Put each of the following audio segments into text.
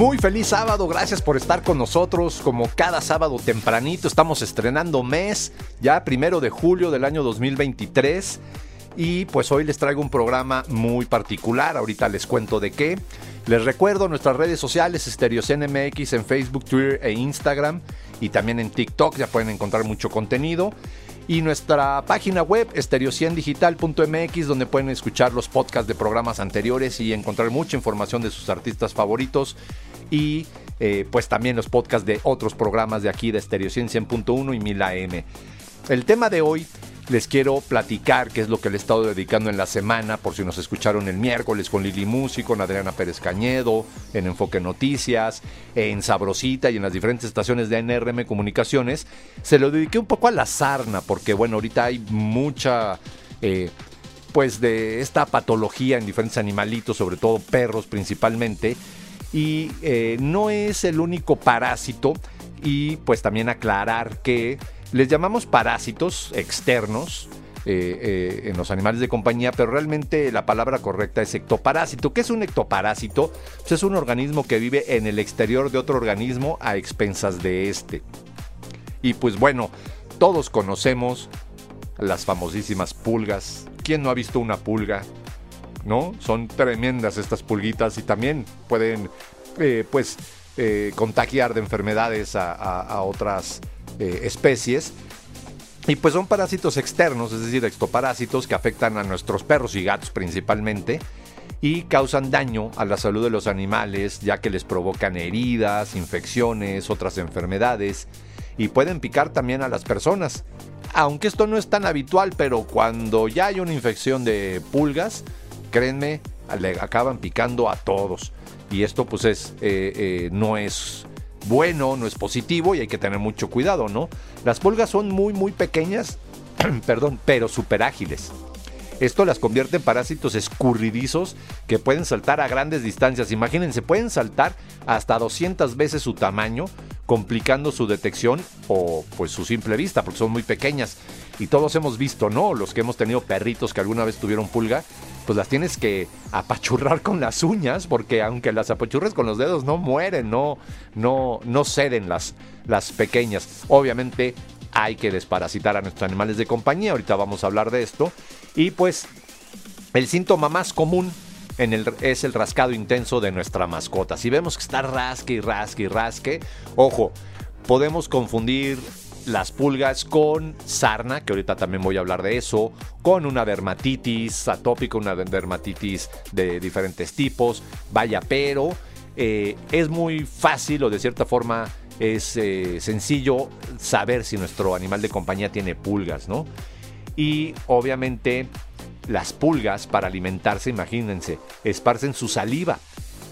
Muy feliz sábado, gracias por estar con nosotros. Como cada sábado tempranito, estamos estrenando mes, ya primero de julio del año 2023. Y pues hoy les traigo un programa muy particular. Ahorita les cuento de qué. Les recuerdo nuestras redes sociales, StereoCNMX en Facebook, Twitter e Instagram. Y también en TikTok ya pueden encontrar mucho contenido. Y nuestra página web, estereociendigital.mx, donde pueden escuchar los podcasts de programas anteriores y encontrar mucha información de sus artistas favoritos y eh, pues también los podcasts de otros programas de aquí de Stereo 100.1 y Mila M. El tema de hoy les quiero platicar qué es lo que le he estado dedicando en la semana, por si nos escucharon el miércoles con Lili Musi, con Adriana Pérez Cañedo, en Enfoque Noticias, en Sabrosita y en las diferentes estaciones de NRM Comunicaciones. Se lo dediqué un poco a la sarna, porque bueno, ahorita hay mucha... Eh, pues de esta patología en diferentes animalitos, sobre todo perros principalmente, y eh, no es el único parásito y pues también aclarar que les llamamos parásitos externos eh, eh, en los animales de compañía, pero realmente la palabra correcta es ectoparásito. ¿Qué es un ectoparásito? Pues es un organismo que vive en el exterior de otro organismo a expensas de este. Y pues bueno, todos conocemos las famosísimas pulgas. ¿Quién no ha visto una pulga? ¿No? Son tremendas estas pulguitas y también pueden, eh, pues, eh, contagiar de enfermedades a, otras eh, especies. Y pues son parásitos externos, es decir, extoparásitos que afectan a nuestros perros y gatos principalmente y causan daño a la salud de los animales ya que les provocan heridas, infecciones, otras enfermedades y pueden picar también a las personas. Aunque esto no es tan habitual, pero cuando ya hay una infección de pulgas, créenme, le acaban picando a todos. Y esto pues es, eh, eh, no es bueno, no es positivo y hay que tener mucho cuidado, ¿no? Las pulgas son muy, muy pequeñas, perdón, pero súper ágiles. Esto las convierte en parásitos escurridizos que pueden saltar a grandes distancias. Imagínense, pueden saltar hasta 200 veces su tamaño, complicando su detección o pues su simple vista, porque son muy pequeñas. Y todos hemos visto, ¿no? Los que hemos tenido perritos que alguna vez tuvieron pulga, pues las tienes que apachurrar con las uñas, porque aunque las apachurres con los dedos no mueren, no, no, no ceden las, las pequeñas. Obviamente hay que desparasitar a nuestros animales de compañía, ahorita vamos a hablar de esto. Y pues el síntoma más común en el, es el rascado intenso de nuestra mascota. Si vemos que está rasque y rasque y rasque, ojo, podemos confundir las pulgas con sarna, que ahorita también voy a hablar de eso, con una dermatitis atópica, una dermatitis de diferentes tipos, vaya, pero eh, es muy fácil o de cierta forma es eh, sencillo saber si nuestro animal de compañía tiene pulgas, ¿no? Y obviamente las pulgas para alimentarse, imagínense, esparcen su saliva,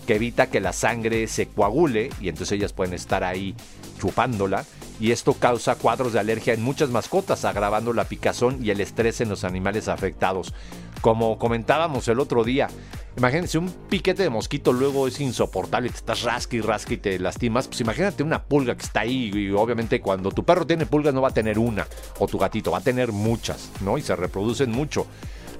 que evita que la sangre se coagule y entonces ellas pueden estar ahí chupándola y esto causa cuadros de alergia en muchas mascotas, agravando la picazón y el estrés en los animales afectados. Como comentábamos el otro día, imagínense un piquete de mosquito luego es insoportable, te estás rasca y rasca y te lastimas, pues imagínate una pulga que está ahí y obviamente cuando tu perro tiene pulgas no va a tener una o tu gatito va a tener muchas, ¿no? Y se reproducen mucho.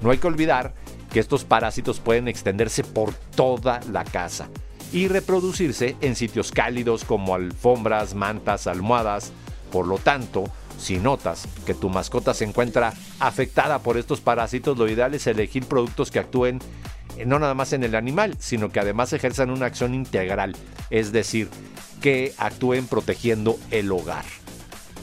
No hay que olvidar que estos parásitos pueden extenderse por toda la casa y reproducirse en sitios cálidos como alfombras, mantas, almohadas. Por lo tanto, si notas que tu mascota se encuentra afectada por estos parásitos, lo ideal es elegir productos que actúen eh, no nada más en el animal, sino que además ejerzan una acción integral, es decir, que actúen protegiendo el hogar.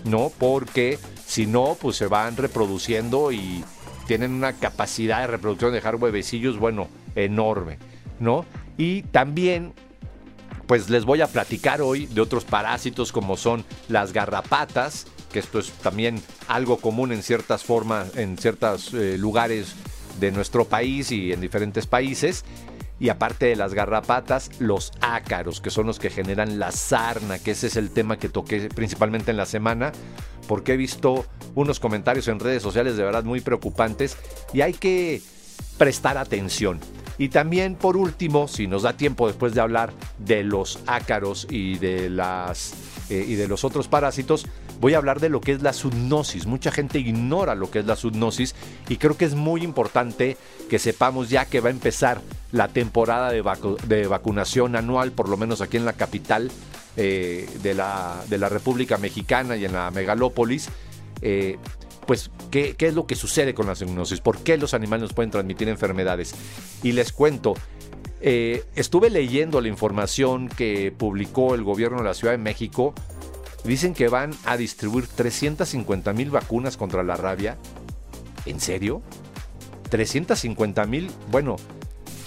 ¿No? Porque si no, pues se van reproduciendo y tienen una capacidad de reproducción de dejar huevecillos, bueno, enorme, ¿no? Y también, pues les voy a platicar hoy de otros parásitos como son las garrapatas, que esto es también algo común en ciertas formas, en ciertos eh, lugares de nuestro país y en diferentes países. y aparte de las garrapatas, los ácaros, que son los que generan la sarna, que ese es el tema que toqué principalmente en la semana, porque he visto unos comentarios en redes sociales de verdad muy preocupantes y hay que prestar atención. Y también, por último, si nos da tiempo después de hablar de los ácaros y de, las, eh, y de los otros parásitos, voy a hablar de lo que es la zoonosis. Mucha gente ignora lo que es la zoonosis y creo que es muy importante que sepamos ya que va a empezar la temporada de, de vacunación anual, por lo menos aquí en la capital eh, de, la, de, la, República Mexicana y en la megalópolis. Eh, pues, ¿qué, es lo que sucede con la zoonosis? ¿Por qué los animales nos pueden transmitir enfermedades? Y les cuento, eh, estuve leyendo la información que publicó el gobierno de la Ciudad de México. Dicen que van a distribuir 350 mil vacunas contra la rabia. ¿En serio? 350 mil, bueno,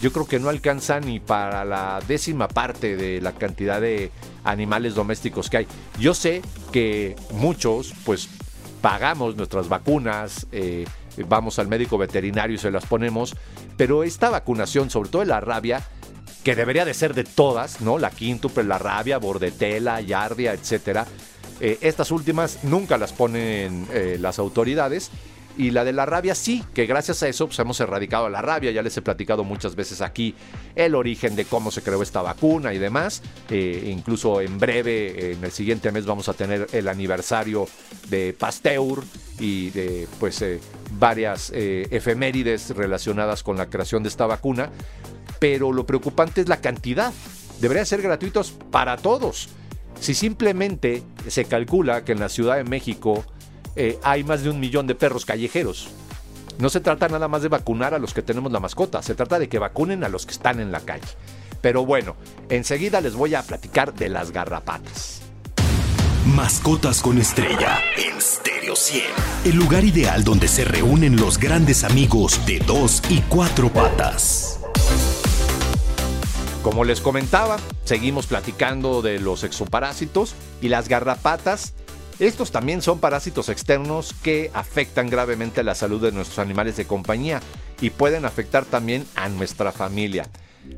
yo creo que no alcanza ni para la décima parte de la cantidad de animales domésticos que hay. Yo sé que muchos, pues pagamos nuestras vacunas, eh, vamos al médico veterinario y se las ponemos, pero esta vacunación, sobre todo de la rabia, que debería de ser de todas, ¿no? La quíntuple, la rabia, bordetela, yardia, etcétera. Eh, estas últimas nunca las ponen eh, las autoridades y la de la rabia sí, que gracias a eso pues, hemos erradicado la rabia. Ya les he platicado muchas veces aquí el origen de cómo se creó esta vacuna y demás. Eh, incluso en breve, en el siguiente mes, vamos a tener el aniversario de Pasteur y de pues eh, varias eh, efemérides relacionadas con la creación de esta vacuna. Pero lo preocupante es la cantidad. Deberían ser gratuitos para todos. Si simplemente se calcula que en la Ciudad de México eh, hay más de un millón de perros callejeros. No se trata nada más de vacunar a los que tenemos la mascota, se trata de que vacunen a los que están en la calle. Pero bueno, enseguida les voy a platicar de las garrapatas. Mascotas con estrella en Stereo 100. El lugar ideal donde se reúnen los grandes amigos de dos y cuatro patas. Como les comentaba, seguimos platicando de los exoparásitos y las garrapatas estos también son parásitos externos que afectan gravemente la salud de nuestros animales de compañía y pueden afectar también a nuestra familia.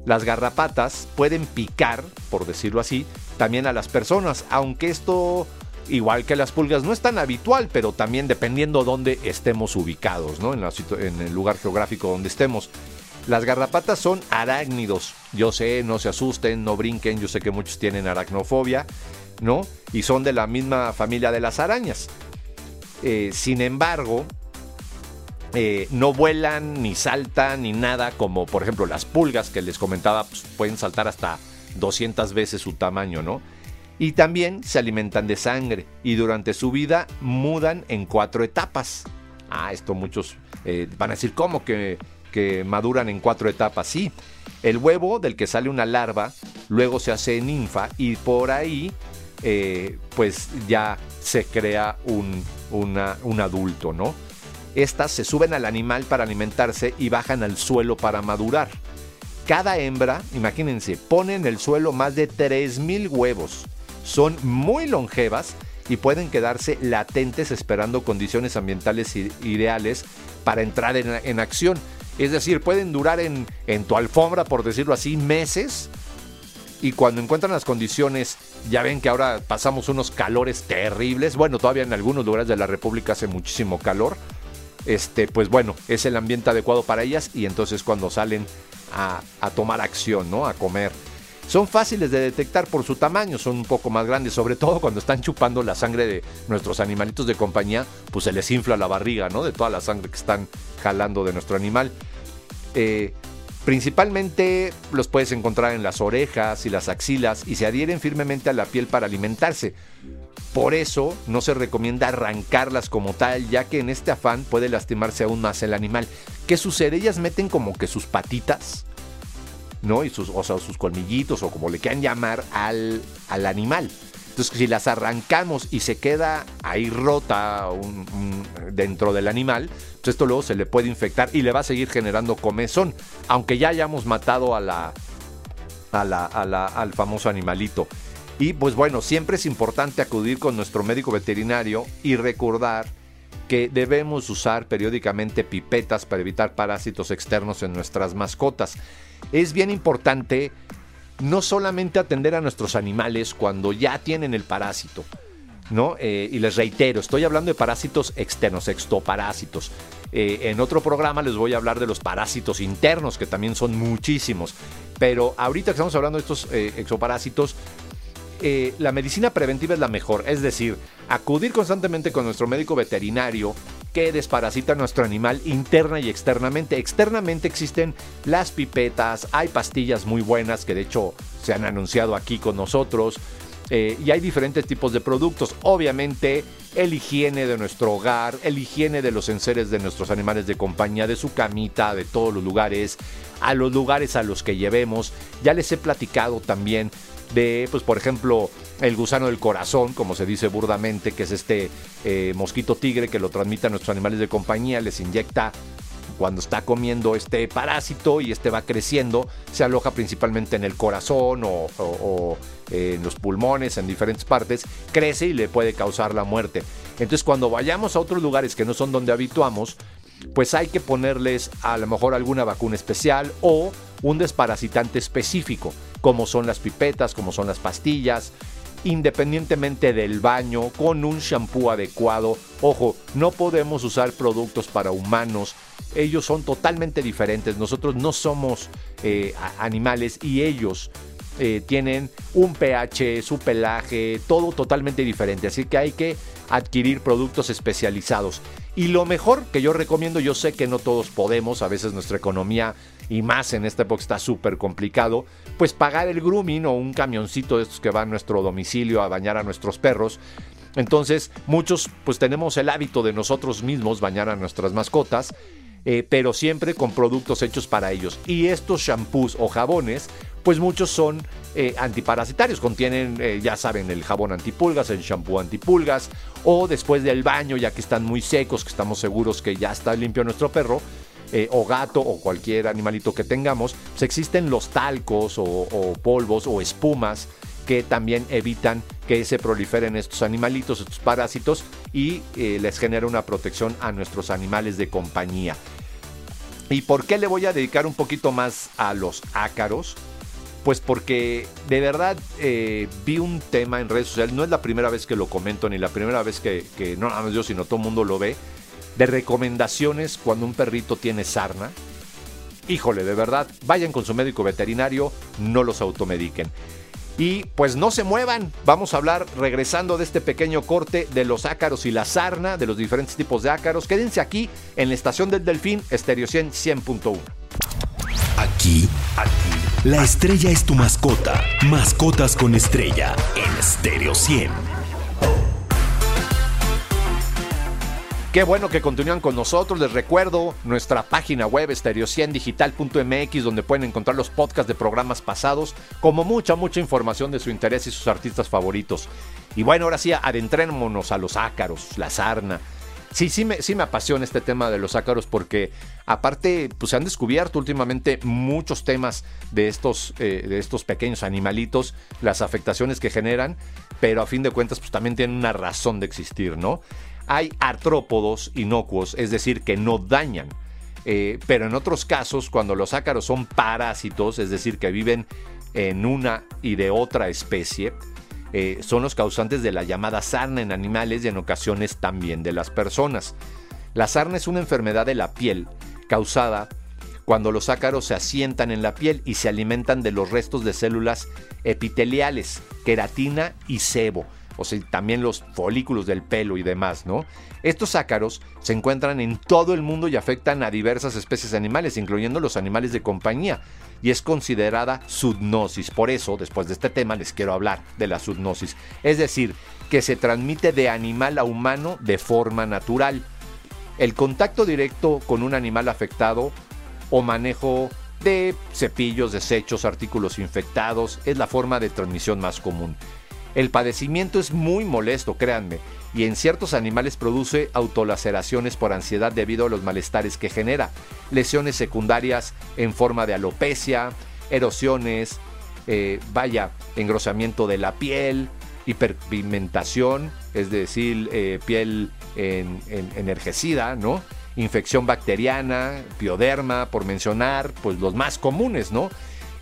Las garrapatas pueden picar, por decirlo así, también a las personas, aunque esto, igual que las pulgas, no es tan habitual, pero también dependiendo dónde estemos ubicados, ¿no? en el lugar geográfico donde estemos. Las garrapatas son arácnidos. Yo sé, no se asusten, no brinquen, yo sé que muchos tienen aracnofobia. ¿No? Y son de la misma familia de las arañas. Eh, sin embargo, eh, no vuelan, ni saltan, ni nada, como por ejemplo las pulgas que les comentaba, pues, pueden saltar hasta 200 veces su tamaño, ¿no? Y también se alimentan de sangre y durante su vida mudan en cuatro etapas. Ah, esto muchos eh, van a decir, ¿cómo que, que maduran en cuatro etapas? Sí, el huevo del que sale una larva, luego se hace ninfa y por ahí eh, pues ya se crea un, un adulto, ¿no? Estas se suben al animal para alimentarse y bajan al suelo para madurar. Cada hembra, imagínense, pone en el suelo más de 3.000 huevos. Son muy longevas y pueden quedarse latentes esperando condiciones ambientales ideales para entrar en, acción. Es decir, pueden durar en, en tu alfombra, por decirlo así, meses y cuando encuentran las condiciones, ya ven que ahora pasamos unos calores terribles, bueno, todavía en algunos lugares de la República hace muchísimo calor, este, pues bueno, es el ambiente adecuado para ellas y entonces cuando salen a, tomar acción, ¿no? A comer. Son fáciles de detectar por su tamaño, son un poco más grandes, sobre todo cuando están chupando la sangre de nuestros animalitos de compañía, pues se les infla la barriga, ¿no? De toda la sangre que están jalando de nuestro animal. Eh, Principalmente los puedes encontrar en las orejas y las axilas y se adhieren firmemente a la piel para alimentarse. Por eso no se recomienda arrancarlas como tal, ya que en este afán puede lastimarse aún más el animal. ¿Qué sucede? Ellas meten como que sus patitas, ¿no? Y sus, o sea, sus colmillitos o como le quieran llamar al, al animal. Entonces, si las arrancamos y se queda ahí rota dentro del animal, pues esto luego se le puede infectar y le va a seguir generando comezón, aunque ya hayamos matado a la, al famoso animalito. Y pues bueno, siempre es importante acudir con nuestro médico veterinario y recordar que debemos usar periódicamente pipetas para evitar parásitos externos en nuestras mascotas. Es bien importante no solamente atender a nuestros animales cuando ya tienen el parásito, ¿no? Eh, y les reitero, estoy hablando de parásitos externos, extoparásitos. Eh, en otro programa les voy a hablar de los parásitos internos, que también son muchísimos. Pero ahorita que estamos hablando de estos eh, exoparásitos, la medicina preventiva es la mejor. Es decir, acudir constantemente con nuestro médico veterinario que desparasita nuestro animal interna y externamente. Externamente existen las pipetas, hay pastillas muy buenas que de hecho se han anunciado aquí con nosotros. Eh, y hay diferentes tipos de productos. Obviamente, el higiene de nuestro hogar, el higiene de los enseres de nuestros animales de compañía, de su camita, de todos los lugares, a los lugares a los que llevemos. Ya les he platicado también de, pues por ejemplo, el gusano del corazón, como se dice burdamente, que es este eh, mosquito tigre que lo transmite a nuestros animales de compañía, les inyecta cuando está comiendo este parásito y este va creciendo, se aloja principalmente en el corazón o, en los pulmones, en diferentes partes, crece y le puede causar la muerte. Entonces cuando vayamos a otros lugares que no son donde habituamos, pues hay que ponerles a lo mejor alguna vacuna especial o un desparasitante específico, como son las pipetas, como son las pastillas, independientemente del baño, con un shampoo adecuado. Ojo, no podemos usar productos para humanos. Ellos son totalmente diferentes. Nosotros no somos eh, animales y ellos eh, tienen un pH, su pelaje, todo totalmente diferente. Así que hay que adquirir productos especializados. Y lo mejor que yo recomiendo, yo sé que no todos podemos, a veces nuestra economía y más en esta época está súper complicado, pues pagar el grooming o un camioncito de estos que va a nuestro domicilio a bañar a nuestros perros. Entonces, muchos pues tenemos el hábito de nosotros mismos bañar a nuestras mascotas, eh, pero siempre con productos hechos para ellos. Y estos shampoos o jabones, pues muchos son eh, antiparasitarios, contienen, eh, ya saben, el jabón antipulgas, el shampoo antipulgas, o después del baño, ya que están muy secos, que estamos seguros que ya está limpio nuestro perro, eh, o gato o cualquier animalito que tengamos, pues existen los talcos o, polvos o espumas que también evitan que se proliferen estos animalitos, estos parásitos y les genera una protección a nuestros animales de compañía. ¿Y por qué le voy a dedicar un poquito más a los ácaros? Pues porque de verdad eh, vi un tema en redes sociales, no es la primera vez que lo comento, ni la primera vez que, no nada más yo, sino todo el mundo lo ve, de recomendaciones cuando un perrito tiene sarna. Híjole, de verdad, vayan con su médico veterinario, no los automediquen. Y pues no se muevan, vamos a hablar regresando de este pequeño corte de los ácaros y la sarna, de los diferentes tipos de ácaros. Quédense aquí en la estación del Delfín, Estéreo 100 100.1. Aquí, aquí, la estrella es tu mascota. Mascotas con estrella en Stereo 100. Qué bueno que continúan con nosotros. Les recuerdo nuestra página web estereociendigital.mx donde pueden encontrar los podcasts de programas pasados, como mucha, mucha información de su interés y sus artistas favoritos. Y bueno, ahora sí, adentrémonos a los ácaros, la sarna. Sí, sí me, sí me apasiona este tema de los ácaros porque aparte pues se han descubierto últimamente muchos temas de estos, eh, de estos pequeños animalitos, las afectaciones que generan, pero a fin de cuentas pues también tienen una razón de existir, ¿no? Hay artrópodos inocuos, es decir, que no dañan. Eh, pero en otros casos, cuando los ácaros son parásitos, es decir, que viven en una y de otra especie, eh, son los causantes de la llamada sarna en animales y en ocasiones también de las personas. La sarna es una enfermedad de la piel causada cuando los ácaros se asientan en la piel y se alimentan de los restos de células epiteliales, queratina y sebo o también los folículos del pelo y demás, ¿no? Estos ácaros se encuentran en todo el mundo y afectan a diversas especies animales, incluyendo los animales de compañía, y es considerada zoonosis. Por eso, después de este tema, les quiero hablar de la zoonosis. Es decir, que se transmite de animal a humano de forma natural. El contacto directo con un animal afectado o manejo de cepillos, desechos, artículos infectados es la forma de transmisión más común. El padecimiento es muy molesto, créanme, y en ciertos animales produce autolaceraciones por ansiedad debido a los malestares que genera, lesiones secundarias en forma de alopecia, erosiones, eh, vaya, engrosamiento de la piel, hiperpigmentación, es decir, eh, piel en, en, energecida, ¿no? Infección bacteriana, pioderma, por mencionar, pues los más comunes, ¿no?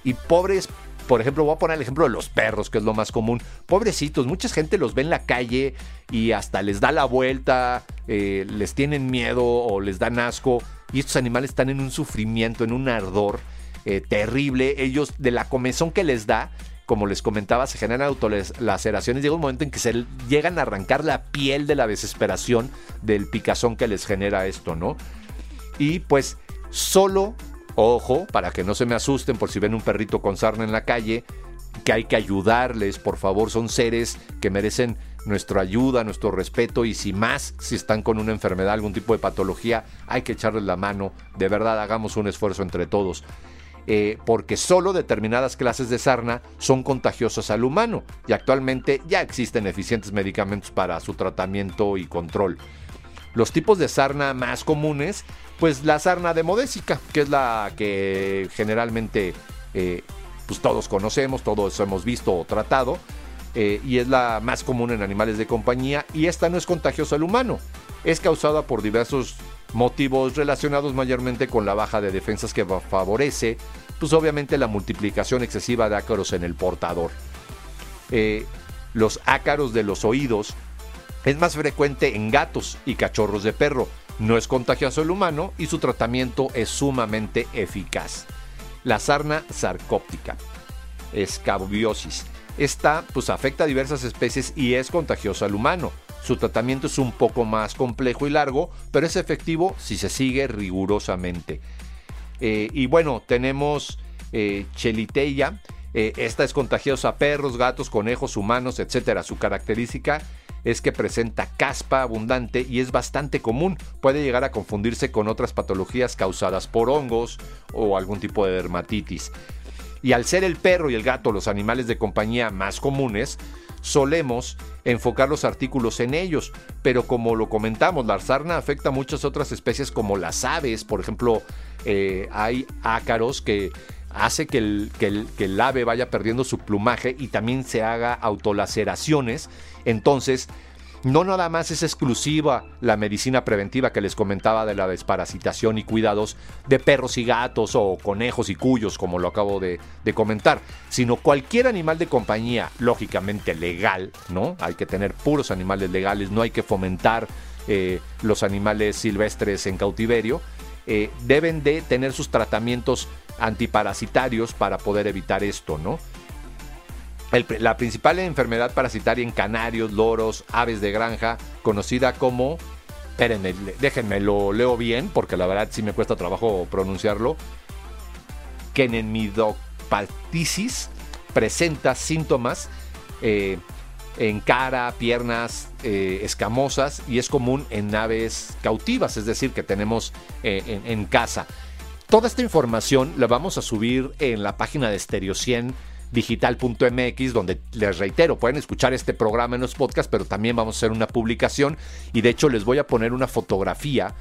Y pobres por ejemplo, voy a poner el ejemplo de los perros, que es lo más común. Pobrecitos, mucha gente los ve en la calle y hasta les da la vuelta, eh, les tienen miedo o les dan asco. Y estos animales están en un sufrimiento, en un ardor eh, terrible. Ellos, de la comezón que les da, como les comentaba, se generan autolaceraciones. Llega un momento en que se llegan a arrancar la piel de la desesperación del picazón que les genera esto, ¿no? Y pues solo Ojo, para que no se me asusten por si ven un perrito con sarna en la calle, que hay que ayudarles, por favor, son seres que merecen nuestra ayuda, nuestro respeto y si más, si están con una enfermedad, algún tipo de patología, hay que echarles la mano, de verdad hagamos un esfuerzo entre todos. Eh, porque solo determinadas clases de sarna son contagiosas al humano y actualmente ya existen eficientes medicamentos para su tratamiento y control. Los tipos de sarna más comunes, pues la sarna demodésica, que es la que generalmente eh, pues todos conocemos, todos hemos visto o tratado, eh, y es la más común en animales de compañía, y esta no es contagiosa al humano, es causada por diversos motivos relacionados mayormente con la baja de defensas que favorece, pues obviamente la multiplicación excesiva de ácaros en el portador. Eh, los ácaros de los oídos es más frecuente en gatos y cachorros de perro. No es contagioso el humano y su tratamiento es sumamente eficaz. La sarna sarcóptica, escabiosis. Esta pues afecta a diversas especies y es contagiosa al humano. Su tratamiento es un poco más complejo y largo, pero es efectivo si se sigue rigurosamente. Eh, y bueno, tenemos eh, Cheliteia. Eh, esta es contagiosa a perros, gatos, conejos, humanos, etc. Su característica es que presenta caspa abundante y es bastante común. Puede llegar a confundirse con otras patologías causadas por hongos o algún tipo de dermatitis. Y al ser el perro y el gato los animales de compañía más comunes, solemos enfocar los artículos en ellos, pero como lo comentamos, la sarna afecta a muchas otras especies como las aves, por ejemplo, eh, hay ácaros que hace que el, que, el, ave vaya perdiendo su plumaje y también se haga autolaceraciones. Entonces, no nada más es exclusiva la medicina preventiva que les comentaba de la desparasitación y cuidados de perros y gatos o conejos y cuyos, como lo acabo de, comentar, sino cualquier animal de compañía, lógicamente legal, ¿no? Hay que tener puros animales legales, no hay que fomentar eh, los animales silvestres en cautiverio. Eh, deben de tener sus tratamientos antiparasitarios para poder evitar esto, ¿no? la principal enfermedad parasitaria en canarios, loros, aves de granja, conocida como, déjenme, lo leo bien, porque la verdad sí me cuesta trabajo pronunciarlo, Kenemidopatisis, presenta síntomas eh, en cara, piernas eh, escamosas y es común en aves cautivas, es decir, que tenemos eh, en casa. Toda esta información la vamos a subir en la página de Stereo 100 digital.mx, donde les reitero, pueden escuchar este programa en los podcasts, pero también vamos a hacer una publicación. Y de hecho les voy a poner una fotografía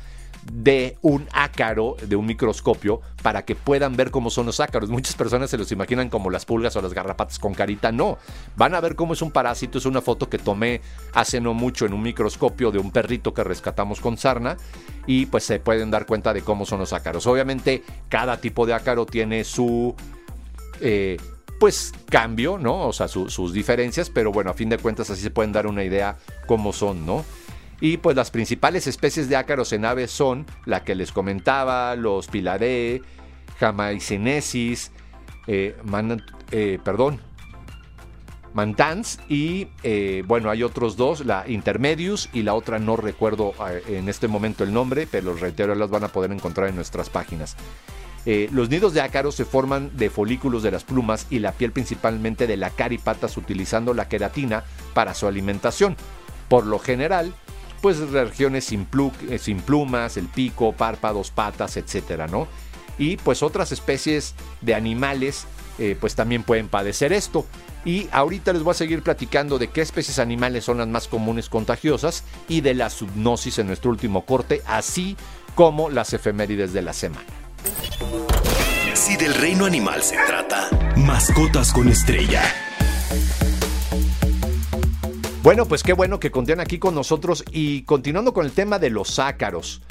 de un ácaro, de un microscopio, para que puedan ver cómo son los ácaros. Muchas personas se los imaginan como las pulgas o las garrapatas con carita. No, van a ver cómo es un parásito. Es una foto que tomé hace no mucho en un microscopio de un perrito que rescatamos con sarna y pues se pueden dar cuenta de cómo son los ácaros. Obviamente cada tipo de ácaro tiene su... Eh, pues cambio, ¿no? O sea, sus diferencias, pero bueno, a fin de cuentas así se pueden dar una idea cómo son, ¿no? Y pues las principales especies de ácaros en aves son la que les comentaba, los pilaré, jamaicenesis, eh, eh, perdón, mantans y eh, bueno, hay otros dos, la intermedius y la otra no recuerdo en este momento el nombre, pero los reitero, las van a poder encontrar en nuestras páginas. los nidos de ácaros se forman de folículos de las plumas y la piel principalmente de la cara y patas utilizando la queratina para su alimentación. Por lo general, pues regiones sin, eh, sin plumas, el pico, párpados, patas, etcétera, ¿no? Y pues otras especies de animales eh, pues también pueden padecer esto. Y ahorita les voy a seguir platicando de qué especies animales son las más comunes contagiosas y de la subnosis en nuestro último corte, así como las efemérides de la semana. Si del reino animal se trata, mascotas con estrella. Bueno, pues qué bueno que continúan aquí con nosotros y continuando con el tema de los ácaros.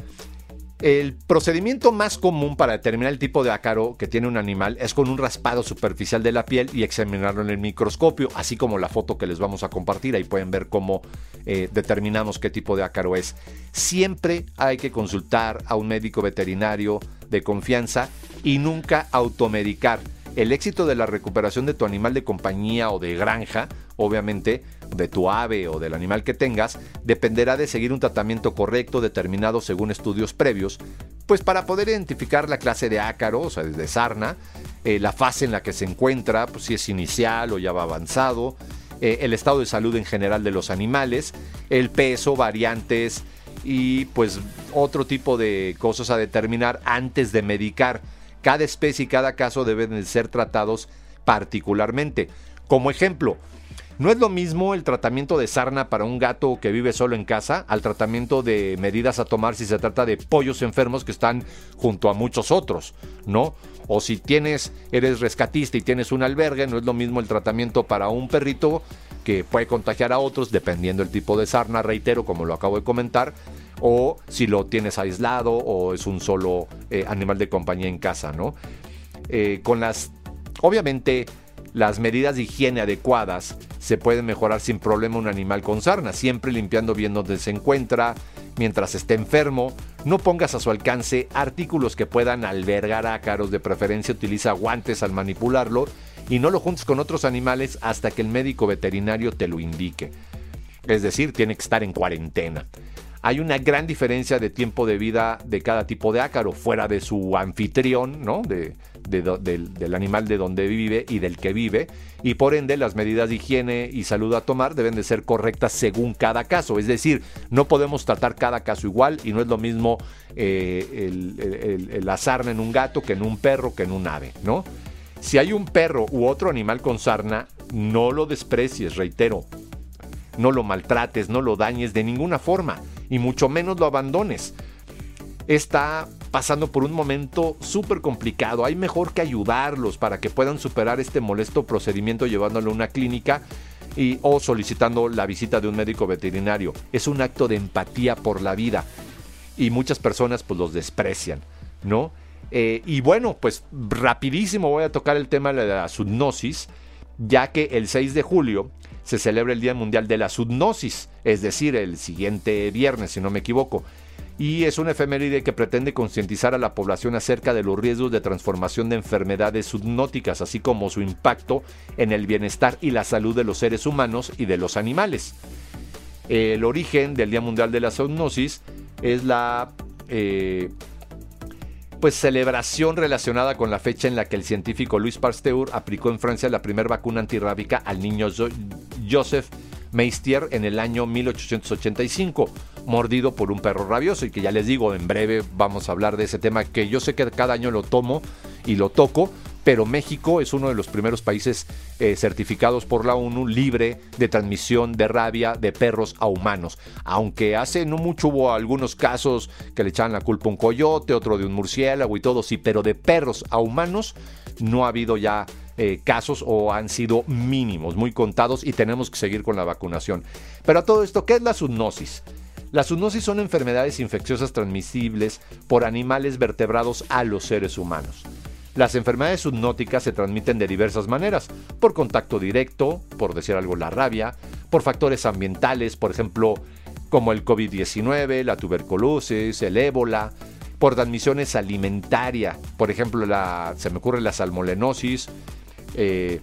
El procedimiento más común para determinar el tipo de ácaro que tiene un animal es con un raspado superficial de la piel y examinarlo en el microscopio, así como la foto que les vamos a compartir. Ahí pueden ver cómo eh, determinamos qué tipo de ácaro es. Siempre hay que consultar a un médico veterinario de confianza y nunca automedicar. El éxito de la recuperación de tu animal de compañía o de granja, obviamente, de tu ave o del animal que tengas, dependerá de seguir un tratamiento correcto determinado según estudios previos, pues para poder identificar la clase de ácaro, o sea, de sarna, eh, la fase en la que se encuentra, pues si es inicial o ya va avanzado, eh, el estado de salud en general de los animales, el peso, variantes y pues otro tipo de cosas a determinar antes de medicar cada especie y cada caso deben ser tratados particularmente. Como ejemplo, no es lo mismo el tratamiento de sarna para un gato que vive solo en casa al tratamiento de medidas a tomar si se trata de pollos enfermos que están junto a muchos otros, ¿no? O si tienes, eres rescatista y tienes un albergue, no es lo mismo el tratamiento para un perrito que puede contagiar a otros dependiendo del tipo de sarna, reitero, como lo acabo de comentar, o si lo tienes aislado o es un solo eh, animal de compañía en casa, ¿no? Eh, con las, obviamente, las medidas de higiene adecuadas se pueden mejorar sin problema un animal con sarna, siempre limpiando bien donde se encuentra, mientras esté enfermo. No pongas a su alcance artículos que puedan albergar ácaros, de preferencia utiliza guantes al manipularlo y no lo juntes con otros animales hasta que el médico veterinario te lo indique. Es decir, tiene que estar en cuarentena hay una gran diferencia de tiempo de vida de cada tipo de ácaro, fuera de su anfitrión, ¿no? De, del, animal de donde vive y del que vive, y por ende las medidas de higiene y salud a tomar deben de ser correctas según cada caso. Es decir, no podemos tratar cada caso igual y no es lo mismo eh, el, la sarna en un gato que en un perro que en un ave, ¿no? Si hay un perro u otro animal con sarna, no lo desprecies, reitero. No lo maltrates, no lo dañes de ninguna forma y mucho menos lo abandones. Está pasando por un momento súper complicado. Hay mejor que ayudarlos para que puedan superar este molesto procedimiento llevándolo a una clínica y, o solicitando la visita de un médico veterinario. Es un acto de empatía por la vida y muchas personas pues los desprecian, ¿no? Eh, y bueno, pues rapidísimo voy a tocar el tema de la zoonosis, ya que el 6 de julio se celebra el Día Mundial de la Zoonosis, es decir, el siguiente viernes, si no me equivoco. Y es una efeméride que pretende concientizar a la población acerca de los riesgos de transformación de enfermedades zoonóticas, así como su impacto en el bienestar y la salud de los seres humanos y de los animales. El origen del Día Mundial de la Zoonosis es la eh, pues celebración relacionada con la fecha en la que el científico Louis Pasteur aplicó en Francia la primera vacuna antirrábica al niño Joseph Meistier en el año 1885, mordido por un perro rabioso y que ya les digo, en breve vamos a hablar de ese tema que yo sé que cada año lo tomo y lo toco pero México es uno de los primeros países eh, certificados por la ONU libre de transmisión de rabia de perros a humanos. Aunque hace no mucho hubo algunos casos que le echaban la culpa a un coyote, otro de un murciélago y todo, sí, pero de perros a humanos no ha habido ya eh, casos o han sido mínimos, muy contados y tenemos que seguir con la vacunación. Pero a todo esto, ¿qué es la zoonosis? Las zoonosis son enfermedades infecciosas transmisibles por animales vertebrados a los seres humanos. Las enfermedades zoonóticas se transmiten de diversas maneras, por contacto directo, por decir algo la rabia, por factores ambientales, por ejemplo, como el COVID-19, la tuberculosis, el ébola, por transmisiones alimentaria, por ejemplo, se me ocurre la salmolenosis, eh,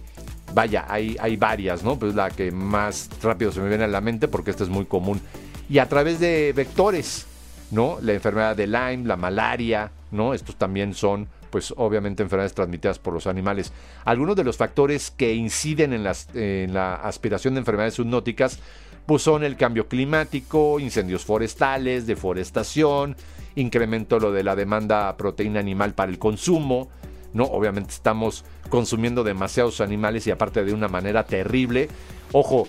vaya, hay, hay varias, ¿no? Pues la que más rápido se me viene a la mente porque esta es muy común. Y a través de vectores, ¿no? La enfermedad de Lyme, la malaria, ¿no? Estos también son pues obviamente enfermedades transmitidas por los animales. Algunos de los factores que inciden en, la aspiración de enfermedades zoonóticas pues son el cambio climático, incendios forestales, deforestación, incremento lo de la demanda de proteína animal para el consumo, ¿no? Obviamente estamos consumiendo demasiados animales y aparte de una manera terrible. Ojo,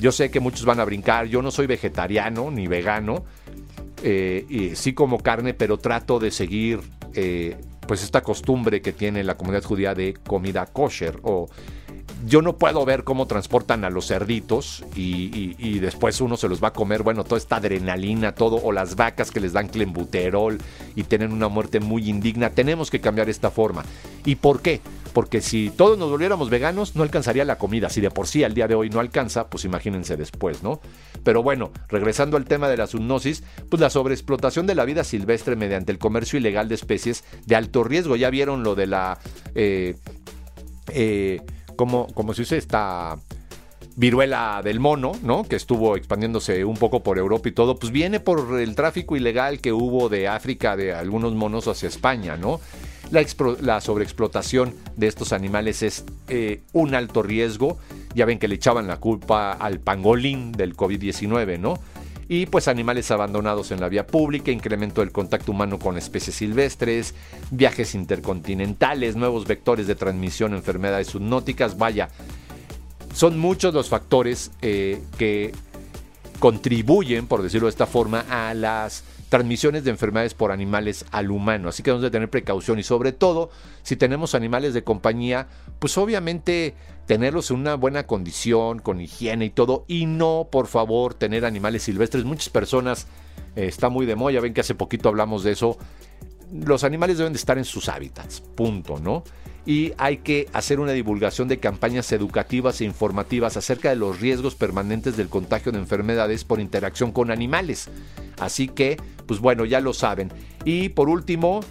yo sé que muchos van a brincar, yo no soy vegetariano ni vegano, eh, y sí como carne, pero trato de seguir eh, pues esta costumbre que tiene la comunidad judía de comida kosher o yo no puedo ver cómo transportan a los cerditos y, después uno se los va a comer, bueno, toda esta adrenalina, todo, o las vacas que les dan clembuterol y tienen una muerte muy indigna. Tenemos que cambiar esta forma. ¿Y por qué? Porque si todos nos volviéramos veganos, no alcanzaría la comida. Si de por sí al día de hoy no alcanza, pues imagínense después, ¿no? Pero bueno, regresando al tema de la zoonosis, pues la sobreexplotación de la vida silvestre mediante el comercio ilegal de especies de alto riesgo. Ya vieron lo de la... Eh, eh, como, como se dice esta viruela del mono, ¿no? Que estuvo expandiéndose un poco por Europa y todo, pues viene por el tráfico ilegal que hubo de África de algunos monos hacia España, ¿no? La, la sobreexplotación de estos animales es eh, un alto riesgo. Ya ven que le echaban la culpa al pangolín del COVID-19, ¿no? Y pues animales abandonados en la vía pública, incremento del contacto humano con especies silvestres, viajes intercontinentales, nuevos vectores de transmisión, enfermedades zoonóticas, vaya, son muchos los factores eh, que contribuyen, por decirlo de esta forma, a las transmisiones de enfermedades por animales al humano. Así que debemos de tener precaución y sobre todo, si tenemos animales de compañía, pues obviamente tenerlos en una buena condición, con higiene y todo, y no, por favor, tener animales silvestres. Muchas personas, eh, está muy de moda, ven que hace poquito hablamos de eso, los animales deben de estar en sus hábitats, punto, ¿no? Y hay que hacer una divulgación de campañas educativas e informativas acerca de los riesgos permanentes del contagio de enfermedades por interacción con animales. Así que, pues bueno, ya lo saben. Y por último,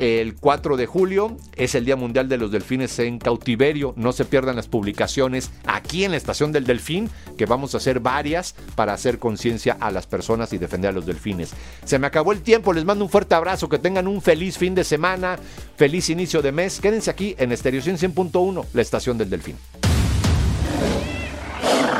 el 4 de julio es el Día Mundial de los Delfines en Cautiverio. No se pierdan las publicaciones aquí en la Estación del Delfín, que vamos a hacer varias para hacer conciencia a las personas y defender a los delfines. Se me acabó el tiempo, les mando un fuerte abrazo, que tengan un feliz fin de semana, feliz inicio de mes. Quédense aquí en Estereo 100.1, la Estación del Delfín.